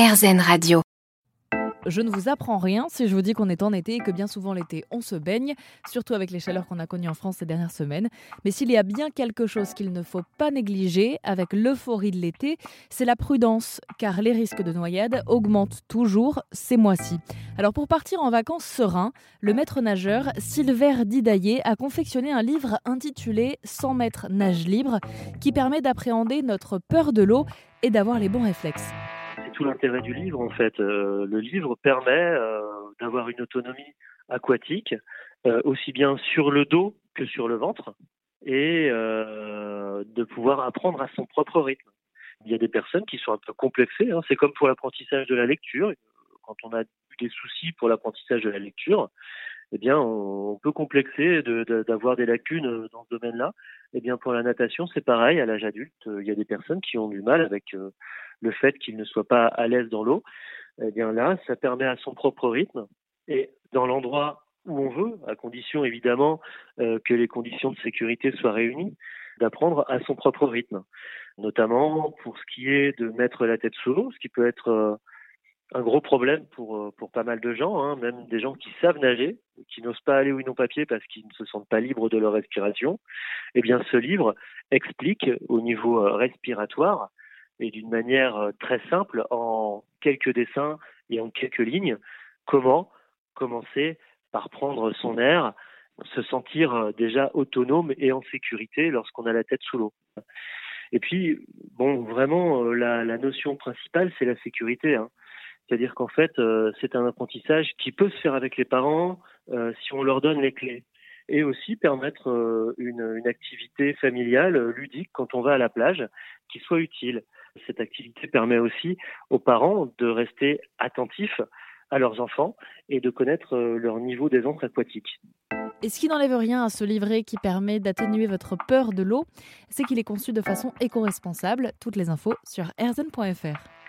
RZN Radio. Je ne vous apprends rien si je vous dis qu'on est en été et que bien souvent l'été on se baigne, surtout avec les chaleurs qu'on a connues en France ces dernières semaines. Mais s'il y a bien quelque chose qu'il ne faut pas négliger avec l'euphorie de l'été, c'est la prudence, car les risques de noyade augmentent toujours ces mois-ci. Alors pour partir en vacances serein, le maître nageur Silver Didaillé a confectionné un livre intitulé 100 mètres nage libre qui permet d'appréhender notre peur de l'eau et d'avoir les bons réflexes tout l'intérêt du livre en fait. Euh, le livre permet euh, d'avoir une autonomie aquatique, euh, aussi bien sur le dos que sur le ventre, et de pouvoir apprendre à son propre rythme. Il y a des personnes qui sont un peu complexées, hein. c'est comme pour l'apprentissage de la lecture. Quand on a des soucis pour l'apprentissage de la lecture, eh bien, on, peut complexer d'avoir des lacunes dans ce domaine-là. Eh bien, pour la natation, c'est pareil. À l'âge adulte, il y a des personnes qui ont du mal avec le fait qu'il ne soit pas à l'aise dans l'eau, eh bien là, ça permet à son propre rythme et dans l'endroit où on veut, à condition évidemment euh, que les conditions de sécurité soient réunies, d'apprendre à son propre rythme, notamment pour ce qui est de mettre la tête sous l'eau, ce qui peut être euh, un gros problème pour, euh, pour pas mal de gens, hein, même des gens qui savent nager, qui n'osent pas aller où ils n'ont pas parce qu'ils ne se sentent pas libres de leur respiration. Eh bien, ce livre explique au niveau respiratoire et d'une manière euh, très simple, en quelques dessins et en quelques lignes, comment commencer par prendre son air, se sentir euh, déjà autonome et en sécurité lorsqu'on a la tête sous l'eau. Et puis, bon, vraiment, euh, la, la notion principale, c'est la sécurité. Hein. C'est-à-dire qu'en fait, c'est un apprentissage qui peut se faire avec les parents si on leur donne les clés et aussi permettre une, une, activité familiale ludique quand on va à la plage qui soit utile. Cette activité permet aussi aux parents de rester attentifs à leurs enfants et de connaître euh, leur niveau d'aisance aquatique. Et ce qui n'enlève rien à ce livret qui permet d'atténuer votre peur de l'eau, c'est qu'il est conçu de façon éco-responsable. Toutes les infos sur erzen.fr.